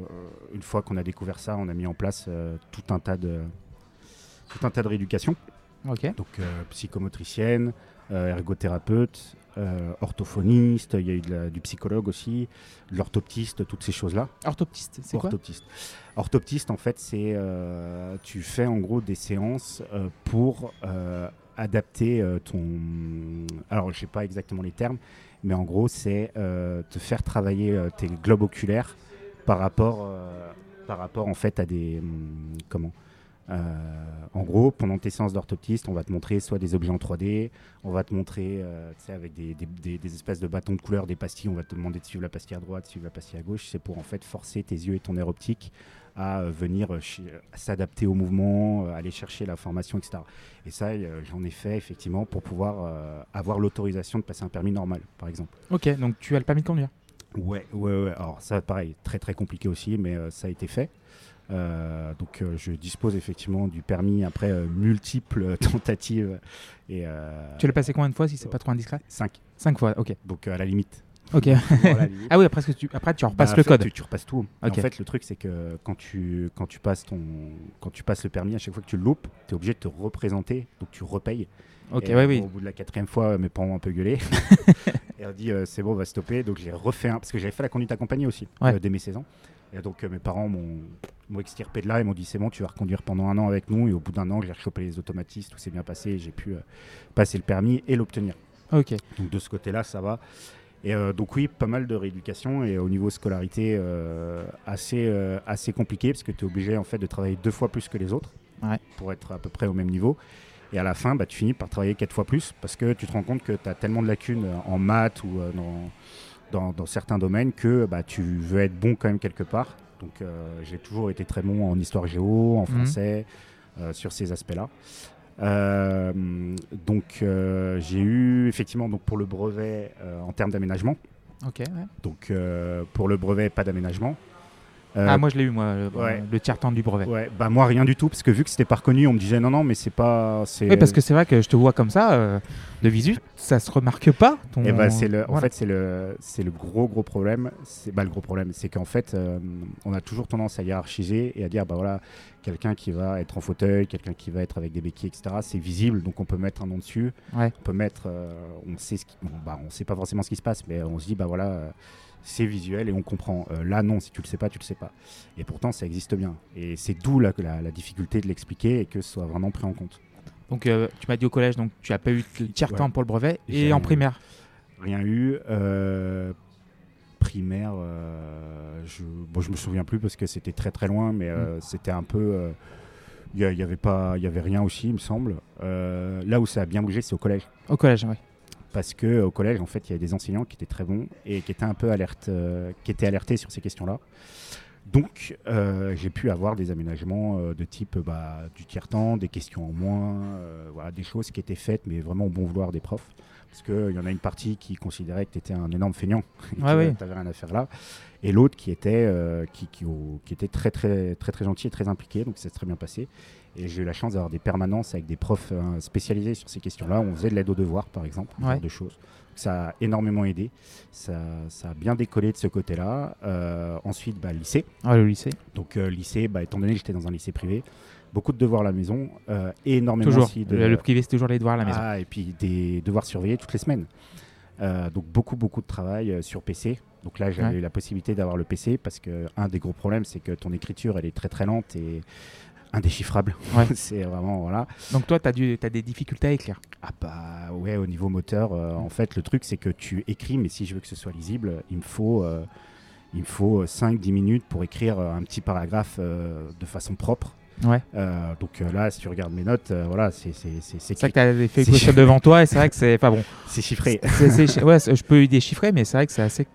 D: une fois qu'on a découvert ça, on a mis en place euh, tout un tas de tout un tas de rééducation. Donc, euh, psychomotricienne, euh, ergothérapeute, euh, orthophoniste. Il y a eu de la- du psychologue aussi, de l'orthoptiste, toutes ces choses-là.
A: Orthoptiste, c'est quoi?
D: Orthoptiste. Orthoptiste, en fait, c'est tu fais en gros des séances pour adapter ton. Alors, je sais pas exactement les termes, mais en gros, c'est te faire travailler tes globes oculaires par rapport, par rapport en fait à des hum, comment? Euh, en gros, pendant tes séances d'orthoptiste, on va te montrer soit des objets en 3D, on va te montrer euh, avec des, des- des- des espèces de bâtons de couleur, des pastilles, on va te demander de suivre la pastille à droite, de suivre la pastille à gauche. C'est pour en fait forcer tes yeux et ton nerf optique à euh, venir s'adapter au mouvement, aller chercher l'information, etc. Et ça, j'en ai fait effectivement pour pouvoir avoir l'autorisation de passer un permis normal, par exemple.
A: Ok, donc tu as le permis de conduire?
D: Ouais, ouais, ouais. Alors ça, pareil, très très compliqué aussi, mais euh, ça a été fait. Euh, donc euh, je dispose effectivement du permis après euh, multiples tentatives et
A: Tu l'as passé combien de fois si c'est pas trop indiscret?
D: 5
A: Cinq fois, ok.
D: donc à la limite
A: Ok.
D: La limite.
A: ah oui, après, que tu, après tu repasses
D: Bah,
A: le
D: fait,
A: code.
D: tu, tu repasses tout en fait le truc c'est que quand tu quand tu passes ton quand tu passes le permis à chaque fois que tu le loupes tu es obligé de te représenter donc tu repayes
A: Ok,
D: Et,
A: ouais, oui.
D: au bout de la quatrième fois, mes parents ont un peu gueulé. et on dit c'est bon, on va stopper. Donc j'ai refait un parce que j'avais fait la conduite accompagnée aussi
A: Ouais.
D: dès mes 16 ans. Et donc euh, mes parents m'ont extirpé de là et m'ont dit c'est bon, tu vas reconduire pendant un an avec nous. Et au bout d'un an, j'ai rechopé les automatistes, tout s'est bien passé. J'ai pu euh, passer le permis et l'obtenir.
A: Ok.
D: Donc de ce côté-là, ça va. Et euh, donc oui, pas mal de rééducation et au niveau scolarité euh, assez euh, assez compliqué parce que tu es obligé en fait de travailler deux fois plus que les autres
A: Ouais.
D: pour être à peu près au même niveau. Et à la fin, bah, tu finis par travailler quatre fois plus parce que tu te rends compte que tu as tellement de lacunes en maths ou dans, dans, dans certains domaines que bah, tu veux être bon quand même quelque part. Donc euh, j'ai toujours été très bon en histoire géo, en
A: Mhm.
D: français, euh, sur ces aspects-là. Euh, donc j'ai eu effectivement donc pour le brevet en termes d'aménagement.
A: Ouais.
D: Donc pour le brevet pas d'aménagement. Euh,
A: ah, moi je l'ai eu, moi, le,
D: ouais.
A: le tiers-temps du brevet.
D: ouais, bah moi rien du tout parce que vu que c'était pas reconnu, on me disait non non mais c'est pas
A: Oui, parce que c'est vrai que je te vois comme ça, euh, de visu, ça se remarque pas. Ton...
D: Et bah, c'est le, en fait, c'est le, c'est le gros gros problème. C'est bah, le gros problème, c'est qu'en fait, euh, on a toujours tendance à hiérarchiser et à dire bah voilà, quelqu'un qui va être en fauteuil, quelqu'un qui va être avec des béquilles, etc. C'est visible, donc on peut mettre un nom dessus.
A: Ouais.
D: On peut mettre, euh, on sait ce qui, bon, bah, on sait pas forcément ce qui se passe, mais on se dit bah voilà, euh, c'est visuel et on comprend. Euh, là non, si tu le sais pas, tu le sais pas. Et pourtant, ça existe bien. Et c'est d'où la, la, la difficulté de l'expliquer et que ce soit vraiment pris en compte.
A: Donc euh, tu m'as dit au collège, donc tu as pas eu le tiers-temps
D: Ouais.
A: pour le brevet. Et en primaire
D: Rien eu. Euh, primaire, euh, je, bon, je me souviens plus parce que c'était très très loin, mais euh, c'était un peu. Il n'y avait pas, il y avait rien aussi, il me semble. Là où ça a bien bougé, c'est au collège,
A: Au collège, oui.
D: Parce que au collège, en fait, il y avait des enseignants qui étaient très bons et qui étaient un peu alerte, euh, qui étaient alertés sur ces questions-là. Donc, euh, j'ai pu avoir des aménagements euh, de type bah, du tiers-temps, des questions en moins, voilà, des choses qui étaient faites, mais vraiment au bon vouloir des profs. Parce qu'il y en a une partie qui considérait que tu étais un énorme feignant, et
A: Ouais,
D: que
A: oui.
D: tu n'avais rien à faire là. Et l'autre qui était, qui, qui, au- qui était très, très, très, très gentil et très impliqué, donc ça s'est très bien passé. Et j'ai eu la chance d'avoir des permanences avec des profs euh, spécialisés sur ces questions-là. On faisait de l'aide aux devoirs, par exemple, ce
A: Ouais.
D: genre de choses. Ça a énormément aidé. Ça, ça a bien décollé de ce côté-là. Euh, ensuite, bah, lycée.
A: Ah, le lycée.
D: Donc euh, lycée, bah, étant donné que j'étais dans un lycée privé, beaucoup de devoirs à la maison, euh, énormément
A: Toujours.
D: aussi de
A: Le, le privé, c'est toujours les devoirs à la maison.
D: Ah, et puis des devoirs surveillés toutes les semaines. Donc beaucoup beaucoup de travail sur PC. Donc là j'avais
A: Ouais.
D: eu la possibilité d'avoir le PC parce que un des gros problèmes c'est que ton écriture elle est très très lente et indéchiffrable.
A: Ouais.
D: c'est vraiment voilà.
A: Donc toi, tu as, des difficultés à écrire.
D: Ah bah ouais, au niveau moteur, euh, en fait, le truc c'est que tu écris, mais si je veux que ce soit lisible, il me faut, euh, il me faut 5-10 minutes pour écrire euh, un petit paragraphe euh, de façon propre.
A: Ouais.
D: Euh, donc euh, là, si tu regardes mes notes, euh, voilà, c'est c'est- c'est- c'est
A: C'est vrai
D: cri-
A: que tu as Excel devant toi et c'est vrai que c'est pas bon.
D: c'est chiffré.
A: Ouais, je peux y déchiffrer, mais c'est vrai que c'est assez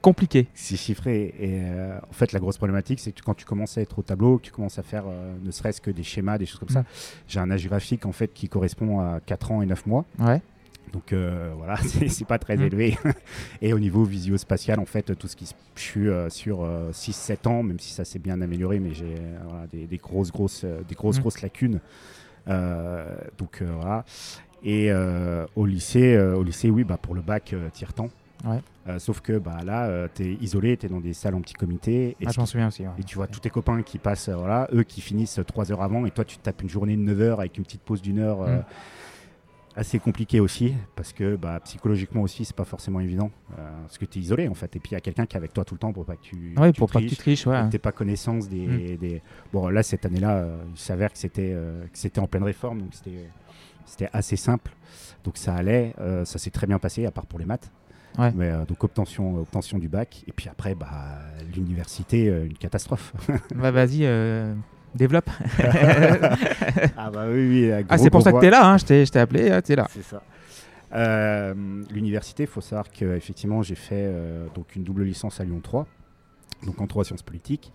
A: compliqué.
D: C'est chiffré. Et euh, en fait, la grosse problématique, c'est que quand tu commences à être au tableau, que tu commences à faire euh, ne serait-ce que des schémas, des choses comme ça,
A: Mm.
D: j'ai un âge graphique en fait qui correspond à 4 ans et 9 mois.
A: Ouais.
D: Donc euh, voilà, c'est pas très
A: Mm.
D: élevé. et au niveau visio-spatial, en fait, tout ce qui je suis euh, sur 6-7 ans, même si ça s'est bien amélioré, mais j'ai euh, voilà, des, des grosses, grosses, euh, des grosses,
A: Mm.
D: grosses lacunes. Euh, donc euh, voilà. Et euh, au lycée, euh, au lycée, oui, bah pour le bac, euh, tire temps.
A: Ouais.
D: Euh, sauf que bah là, tu es isolé, tu es dans des salles en petit comité. Et
A: Ah, je m'en souviens aussi. ouais.
D: et tu vois tous tes copains qui passent, euh, voilà, eux qui finissent 3 heures avant, et toi tu te tapes une journée de 9 heures avec une petite pause d'une heure. euh,
A: Mm.
D: assez compliqué aussi, parce que bah, psychologiquement aussi, c'est pas forcément évident, euh, parce que tu es isolé en fait, et puis il y a quelqu'un qui est avec toi tout le temps pour pas que tu. Tu
A: pour pas que tu
D: triches,
A: triches, ouais.
D: pas connaissance des,
A: Mm.
D: des- Bon, là, cette année-là, euh, il s'avère que c'était euh, c'était en pleine réforme, donc c'était c'était assez simple. Donc ça allait, euh, ça s'est très bien passé, à part pour les maths.
A: Ouais.
D: Mais, euh, donc obtention, obtention du bac. Et puis après, bah, l'université, euh, une catastrophe.
A: Bah, vas-y, euh, développe.
D: ah bah oui, oui.
A: ah, c'est pour ça que
D: bois.
A: t'es là, hein. je t'ai appelé, euh, t'es là.
D: C'est ça. Euh, L'université, il faut savoir que effectivement, j'ai fait euh, donc une double licence à Lyon 3, donc en droit sciences politiques.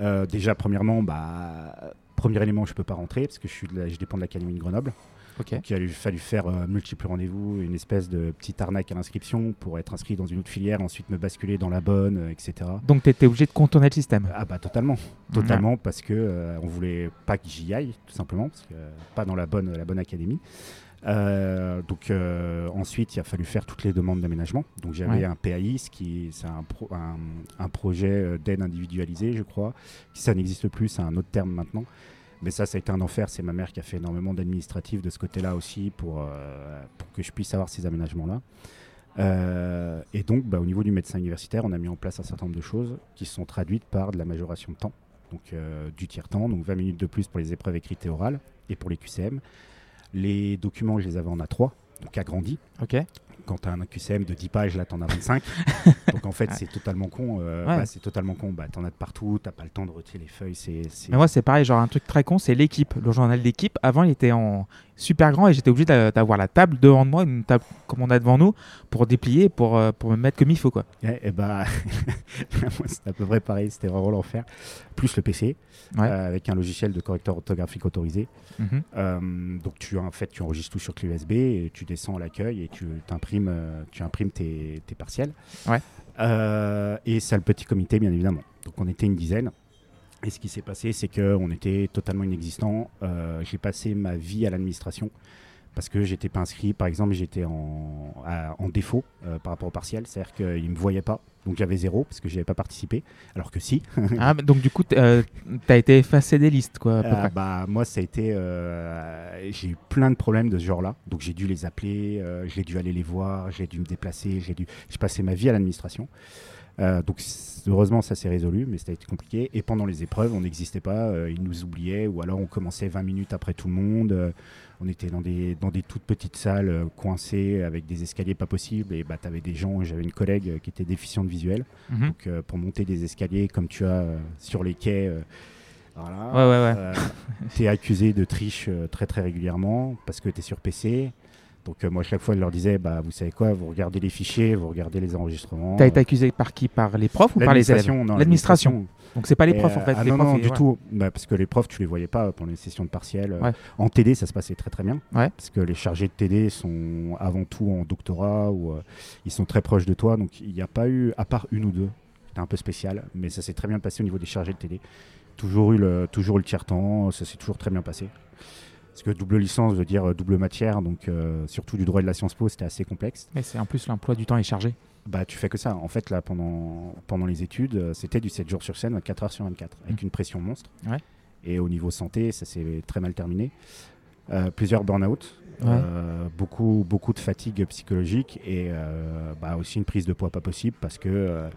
D: Euh, déjà, premièrement, bah, premier élément, je peux pas rentrer parce que je, suis de la- je dépend de l'académie de Grenoble.
A: Ok.
D: Donc, il a fallu faire euh, multiples rendez-vous, une espèce de petite arnaque à l'inscription pour être inscrit dans une autre filière, ensuite me basculer dans la bonne, euh, etc.
A: Donc t'étais obligé de contourner le système.
D: Ah bah totalement, totalement parce que euh, on voulait pas que j'y aille tout simplement parce que euh, pas dans la bonne la bonne académie. Euh, donc euh, ensuite il a fallu faire toutes les demandes d'aménagement. Donc j'avais
A: Ouais.
D: un PAI, ce qui c'est un, pro- un, un projet d'aide individualisée je crois. Ça n'existe plus, c'est un autre terme maintenant. Mais ça, ça a été un enfer. C'est ma mère qui a fait énormément d'administratifs de ce côté-là aussi pour, euh, pour que je puisse avoir ces aménagements-là. Euh, et donc, bah, au niveau du médecin universitaire, on a mis en place un certain nombre de choses qui sont traduites par de la majoration de temps, donc euh, du tiers-temps, donc 20 minutes de plus pour les épreuves écrites et orales et pour les QCM. Les documents, je les avais en A3, donc agrandis. Quand tu as un QCM de 10 pages, là, tu en as 25. donc en fait, c'est totalement con. euh,
A: Ouais.
D: bah, c'est totalement con. Bah, tu en as de partout, tu pas le temps de retirer les feuilles. C'est, c'est-
A: Mais moi, c'est pareil, genre un truc très con, c'est l'équipe. Le journal d'équipe, avant, il était en super grand et j'étais obligé d'a- d'avoir la table devant moi, une table comme on a devant nous, pour déplier, pour, euh, pour me mettre comme il faut, quoi.
D: Eh, eh bah, moi, c'était à peu près pareil. C'était vraiment l'enfer. Plus le PC,
A: Ouais.
D: euh, avec un logiciel de correcteur orthographique autorisé.
A: Mhm.
D: Euh, donc tu en fait tu enregistres tout sur clé USB et tu descends à l'accueil et tu imprimes tu imprimes tes, tes partiels.
A: Ouais.
D: Euh, et c'est le petit comité bien évidemment. Donc on était une dizaine. Et ce qui s'est passé, c'est qu'on était totalement inexistant. Euh, j'ai passé ma vie à l'administration parce que j'étais pas inscrit. Par exemple, j'étais en, à- en défaut euh, par rapport au partiel, c'est-à-dire qu'ils ne me voyaient pas. Donc j'avais zéro parce que j'avais pas participé. Alors que si,
A: ah, mais donc du coup, euh, t'as été effacé des listes, quoi, à peu près.
D: bah, moi, ça a été. j'ai eu plein de problèmes de ce genre-là. Donc, j'ai dû les appeler, j'ai dû aller les voir, j'ai dû me déplacer, j'ai dû. J'ai passé ma vie à l'administration. Euh, donc, heureusement, ça s'est résolu, mais ça a été compliqué. Et pendant les épreuves, on n'existait pas. euh, ils nous oubliaient, ou alors on commençait 20 minutes après tout le monde. euh, on était dans des, dans des toutes petites salles coincées avec des escaliers pas possibles. Et bah, tu avais des gens. J'avais une collègue qui était déficiente visuelle.
A: Mhm.
D: Donc, pour monter des escaliers comme tu as sur les quais. voilà.
A: Ouais, ouais, ouais.
D: Euh, t'es accusé de triche très très régulièrement parce que tu es sur PC. Donc euh, moi, chaque fois, je leur disais, bah, vous savez quoi, vous regardez les fichiers, vous regardez les enregistrements.
A: T'as été accusé par qui? Par les profs ou par les élèves?
D: L'administration.
A: Donc c'est pas les
D: Et,
A: profs en
D: euh,
A: fait.
D: ah
A: les
D: non,
A: profs,
D: non, du
A: ouais.
D: tout. Bah, parce que les profs, tu les voyais pas pendant les sessions de partiel. Euh,
A: Ouais.
D: En TD, ça se passait très très bien.
A: Ouais.
D: Parce que les chargés de TD sont avant tout en doctorat ou euh, ils sont très proches de toi. Donc il n'y a pas eu, à part une ou deux, c'était un peu spécial, mais ça s'est très bien passé au niveau des chargés de TD. Toujours eu le, toujours eu le tiers-temps, ça s'est toujours très bien passé. Parce que double licence veut dire euh, double matière, donc euh, surtout du droit et de la Sciences Po, c'était assez complexe.
A: Mais c'est en plus l'emploi du temps est chargé.
D: Bah, tu fais que ça. En fait, là, pendant, pendant les études, euh, c'était du 7 jours sur scène, 24 heures sur 24, avec une pression monstre.
A: Ouais.
D: Et au niveau santé, ça s'est très mal terminé. Euh, plusieurs burn-out,
A: Ouais.
D: euh, beaucoup, beaucoup de fatigue psychologique et euh, bah, aussi une prise de poids pas possible parce que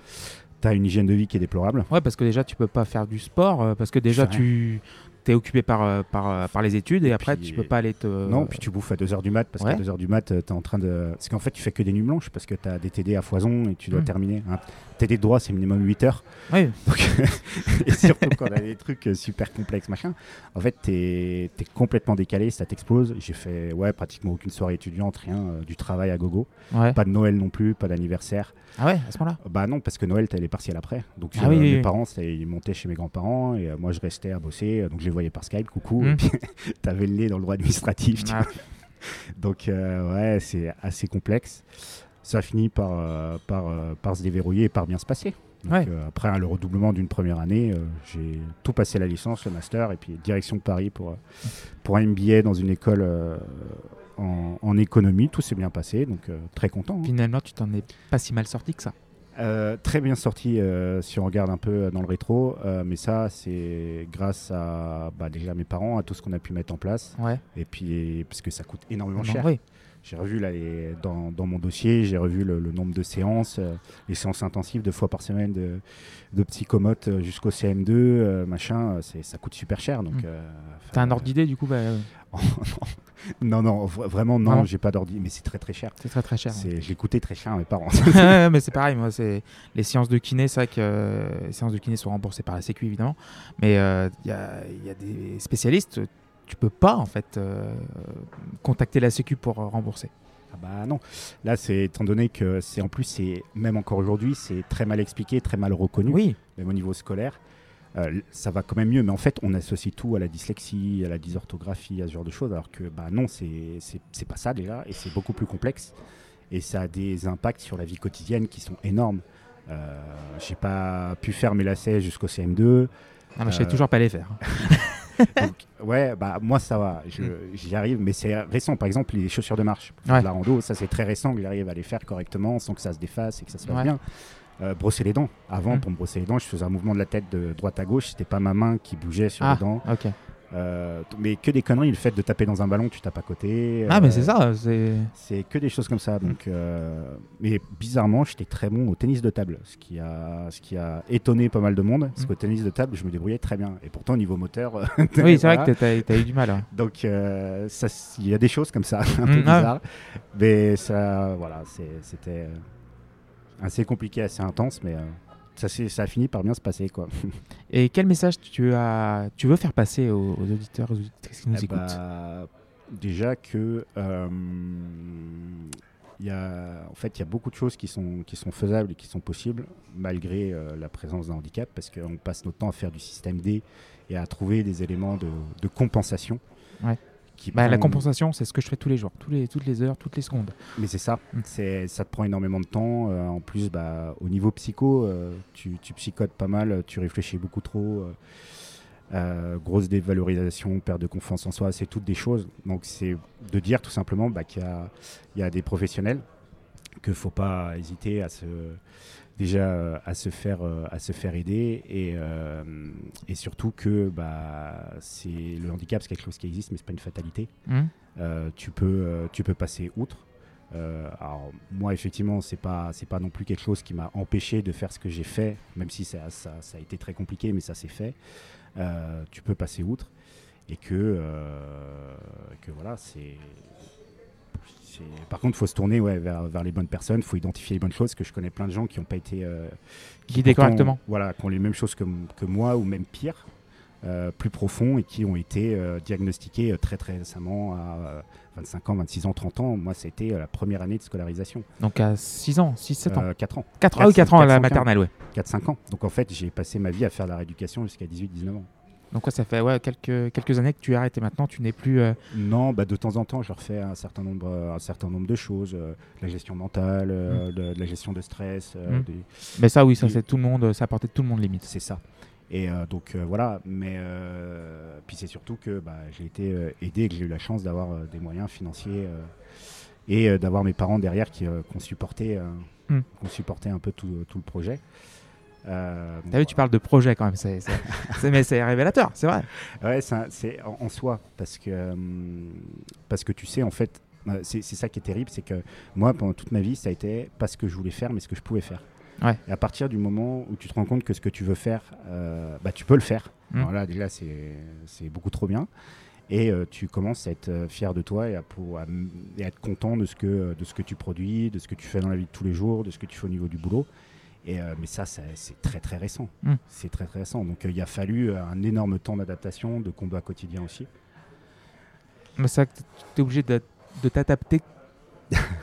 D: tu as une hygiène de vie qui est déplorable.
A: Ouais, parce que déjà tu peux pas faire du sport, parce que déjà tu t'es occupé par, euh, par, euh, par les études et, après
D: puis-
A: tu peux pas aller te.
D: Non, puis tu bouffes à 2h du mat parce
A: ouais.
D: qu'à 2h du mat, tu es en train de. Parce qu'en fait, tu fais que des nuits blanches parce que tu as des TD à foison et tu dois
A: Mm.
D: terminer. Un TD de droit, c'est minimum 8 heures. Donc, et surtout quand on a des trucs euh, super complexes, machin. En fait, tu es, complètement décalé, ça t'explose. J'ai fait ouais, pratiquement aucune soirée étudiante, rien, euh, du travail à gogo.
A: Ouais.
D: Pas de Noël non plus, pas d'anniversaire.
A: Ah ouais, à ce moment-là?
D: Bah non, parce que Noël, t'as les partiels après. Donc
A: Ah
D: euh,
A: oui,
D: mes
A: oui.
D: parents, ils montaient chez mes grands-parents et euh, moi, je restais à bosser. Donc je les voyais par Skype, coucou.
A: Mm.
D: Et puis, t'avais le nez dans le droit administratif. tu
A: Ah,
D: donc euh, ouais, c'est assez complexe. Ça finit par, euh, par, euh, par se déverrouiller et par bien se passer. Donc,
A: Ouais.
D: euh, après hein, le redoublement d'une première année, j'ai tout passé la licence, le master et puis direction de Paris pour, pour un MBA dans une école en, en économie. Tout s'est bien passé, donc très content. hein.
A: Finalement, tu t'en es pas si mal sorti que ça.
D: Euh, très bien sorti euh, si on regarde un peu dans le rétro, euh, mais ça c'est grâce à bah, déjà mes parents, à tout ce qu'on a pu mettre en place,
A: Ouais.
D: et puis parce que ça coûte énormément
A: Non,
D: cher.
A: oui.
D: J'ai revu là, les- dans, dans mon dossier, j'ai revu le, le nombre de séances, euh, les séances intensives deux fois par semaine de, de psychomote euh, jusqu'au CM2, euh, machin, c'est, ça coûte super cher. Donc,
A: Mm.
D: euh,
A: T'as un ordre d'idée du coup bah, euh,
D: Non, non, vra- vraiment non, j'ai pas d'ordi, mais c'est très très cher.
A: C'est très très cher.
D: C'est, l'ai coûté très cher à mes parents.
A: Mais c'est pareil, moi, c'est les séances de kiné, c'est vrai que les séances de kiné sont remboursées par la Sécu évidemment, mais il y, a, il y a des spécialistes, tu peux pas en fait euh, contacter la Sécu pour euh, rembourser.
D: Ah bah non. Là, c'est étant donné que c'est en plus, c'est même encore aujourd'hui, c'est très mal expliqué, très mal reconnu,
A: Oui,
D: même au niveau scolaire. Euh, ça va quand même mieux, mais en fait, on associe tout à la dyslexie, à la dysorthographie, à ce genre de choses, alors que bah non, c'est pas ça déjà, et c'est beaucoup plus complexe, et ça a des impacts sur la vie quotidienne qui sont énormes. Euh, J'ai pas pu faire mes lacets jusqu'au CM2.
A: non, mais je sais
D: Euh,
A: toujours pas les faire.
D: Donc, ouais, bah moi ça va,
A: Mm.
D: j'y arrive, mais c'est récent. Par exemple, les chaussures de marche,
A: Ouais.
D: de la rando, ça c'est très récent que j'arrive à les faire correctement sans que ça se défasse et que ça se passe
A: Ouais.
D: bien. Euh, brosser les dents. Avant,
A: Mm.
D: pour me brosser les dents, je faisais un mouvement de la tête de droite à gauche. C'était pas ma main qui bougeait sur
A: Ah,
D: les dents. Euh, mais que des conneries. Le fait de taper dans un ballon, tu tapes à côté.
A: Ah,
D: euh,
A: mais c'est ça, c'est.
D: C'est que des choses comme ça. Donc, euh, mais bizarrement, j'étais très bon au tennis de table, ce qui a, ce qui a étonné pas mal de monde. Parce
A: Mm.
D: qu'au tennis de table, je me débrouillais très bien. Et pourtant, au niveau moteur,
A: Oui, c'est
D: voilà.
A: vrai que t'as- eu du mal. ouais.
D: Donc, euh, il y a des choses comme ça, un peu
A: ah.
D: bizarres. Mais ça, voilà, c'était euh, assez compliqué, assez intense, mais euh, ça, ça a fini par bien se passer, quoi.
A: Et quel message tu, as, tu veux faire passer aux, aux auditeurs, aux auditrices qui nous
D: Eh
A: écoutent?
D: bah, déjà que euh, il y a, en fait, il y a beaucoup de choses qui sont, qui sont faisables et qui sont possibles malgré euh, la présence d'un handicap, parce qu'on passe notre temps à faire du système D et à trouver des éléments de, de compensation.
A: Ouais.
D: Qui
A: Bah, La compensation, c'est ce que je fais tous les jours, tous les, toutes les heures, toutes les secondes.
D: Mais c'est ça,
A: Mm.
D: c'est, ça te prend énormément de temps. euh, en plus, bah, au niveau psycho, euh, tu, tu psychotes pas mal, tu réfléchis beaucoup trop. euh, grosse dévalorisation, perte de confiance en soi, c'est toutes des choses. Donc c'est de dire tout simplement bah, qu'il y y a des professionnels qu'il ne faut pas hésiter à se déjà euh, à se faire euh, à se faire aider et, euh, et surtout que bah, c'est le handicap c'est quelque chose qui existe mais c'est pas une fatalité. Euh, tu, peux, tu peux passer outre. Euh, alors moi effectivement c'est pas c'est pas non plus quelque chose qui m'a empêché de faire ce que j'ai fait même si ça, ça, ça a été très compliqué mais ça s'est fait. Euh, tu peux passer outre et que euh, que voilà c'est- par contre, il faut se tourner ouais, vers, vers les bonnes personnes, il faut identifier les bonnes choses, parce que je connais plein de gens qui n'ont pas été euh,
A: Guidés correctement.
D: Voilà, qui ont les mêmes choses que, que moi, ou même pire, euh, plus profonds, et qui ont été euh, diagnostiqués très très récemment à euh, 25 ans, 26 ans, 30 ans. Moi, c'était la première année de scolarisation.
A: Donc à 6 ans, 6, 7 ans.
D: Euh, 4 ans.
A: 4, ah oui, 4 ans à la
D: 4,
A: maternelle, ouais.
D: 4-5 ans. Donc en fait, j'ai passé ma vie à faire la rééducation jusqu'à 18-19 ans.
A: Donc ouais, ça fait ouais, quelques, quelques années que tu arrêtes et maintenant tu n'es plus. euh,
D: Non, bah, de temps en temps, je refais un certain nombre, euh, un certain nombre de choses, euh, de la gestion mentale, euh, de, de la gestion de stress, euh,
A: Mm.
D: des-
A: Mais ça, oui, ça c'est tout le monde, ça apportait tout le monde limite.
D: c'est ça. Et donc voilà, mais puis c'est surtout que bah, j'ai été aidé et que j'ai eu la chance d'avoir des moyens financiers et d'avoir mes parents derrière qui, ont supporté, euh,
A: Mm.
D: supporté un peu tout, tout le projet. Euh,
A: T'as vu, tu parles de projet quand même, c'est, mais c'est révélateur, c'est vrai.
D: Ouais, c'est en, en soi, parce que, euh, parce que tu sais, en fait, euh, c'est ça qui est terrible, c'est que moi, pendant toute ma vie, ça a été pas ce que je voulais faire, mais ce que je pouvais faire.
A: Ouais.
D: Et à partir du moment où tu te rends compte que ce que tu veux faire, euh, bah, tu peux le faire.
A: Mm.
D: Alors là, déjà, c'est beaucoup trop bien. Et euh, tu commences à être euh, fier de toi et à, pour- à m- et à être content de ce, que, de ce que tu produis, de ce que tu fais dans la vie de tous les jours, de ce que tu fais au niveau du boulot. Et, euh, mais ça, ça, c'est très très récent.
A: Mm.
D: C'est très très récent. Donc euh, il a fallu euh, un énorme temps d'adaptation, de combat quotidien aussi.
A: Mais ça, tu es obligé de, de t'adapter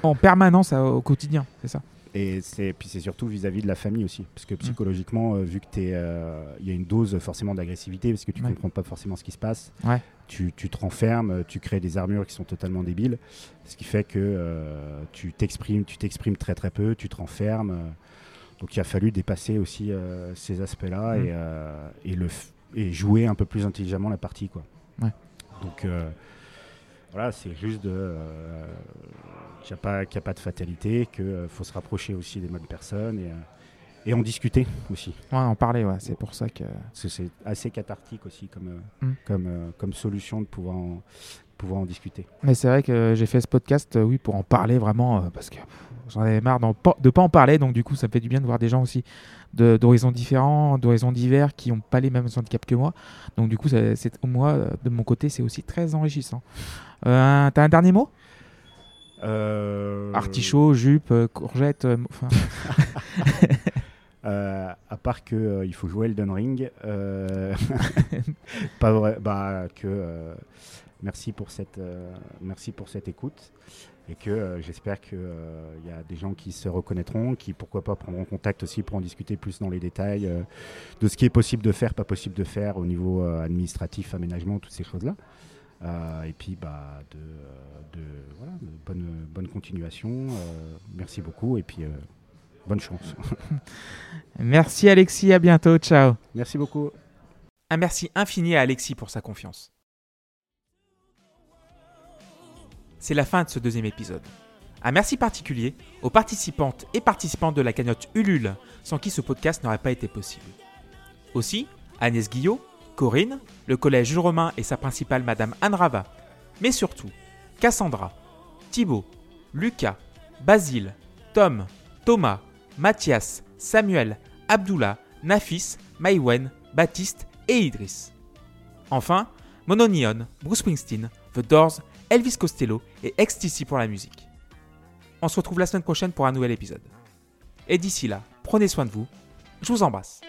A: en permanence à- au quotidien, c'est ça?
D: Et puis c'est surtout vis-à-vis de la famille aussi, parce
A: Mm.
D: que psychologiquement, euh, vu que euh, il y a une dose forcément d'agressivité, parce que tu
A: Ouais.
D: comprends pas forcément ce qui se passe.
A: Ouais.
D: Tu, tu te renfermes, tu crées des armures qui sont totalement débiles, ce qui fait que euh, tu t'exprimes, tu t'exprimes très très peu, tu te renfermes. Donc il a fallu dépasser aussi euh, ces aspects-là
A: Mm.
D: et, euh, et le et jouer un peu plus intelligemment la partie quoi.
A: Ouais.
D: Donc euh, voilà, c'est juste de qu'il n'y a, pas- y a pas de fatalité, qu'il faut se rapprocher aussi des bonnes personnes et, et en discuter aussi.
A: Ouais, en parler, ouais, c'est pour ça que.
D: C'est assez cathartique aussi comme,
A: Mm.
D: comme, comme solution de pouvoir en, pouvoir en discuter.
A: Mais c'est vrai que j'ai fait ce podcast, euh, oui, pour en parler vraiment, euh, parce que j'en avais marre de pas en parler, donc du coup, ça me fait du bien de voir des gens aussi d'horizons différents, d'horizons divers, qui n'ont pas les mêmes handicaps que moi. Donc du coup, c'est moi, euh, de mon côté, c'est aussi très enrichissant. Euh, T'as un dernier mot?
D: Euh,
A: Artichaut, jupe, courgette, enfin,
D: Euh, à part que euh, il faut jouer Elden Ring, euh, pas vrai, bah que merci pour cette euh, merci pour cette écoute et que euh, j'espère que euh, y a des gens qui se reconnaîtront, qui pourquoi pas prendront contact aussi pour en discuter plus dans les détails euh, de ce qui est possible de faire, pas possible de faire au niveau administratif, aménagement, toutes ces choses là. Euh, et puis bah de, de voilà de bonne bonne continuation. merci beaucoup et puis bonne chance.
A: Merci Alexis, à bientôt, ciao.
D: Merci beaucoup.
A: Un merci infini à Alexis pour sa confiance. C'est la fin de ce deuxième épisode. Un merci particulier aux participantes et participants de la cagnotte Ulule, sans qui ce podcast n'aurait pas été possible. Aussi, Agnès Guillot, Corinne, le collège Romain et sa principale Madame Anne Rava, mais surtout Cassandra, Thibaut, Lucas, Basile, Tom, Thomas, Mathias, Samuel, Abdullah, Nafis, Maïwen, Baptiste et Idriss. Enfin, Mononion, Bruce Springsteen, The Doors, Elvis Costello et XTC pour la musique. On se retrouve la semaine prochaine pour un nouvel épisode. Et d'ici là, prenez soin de vous. Je vous embrasse.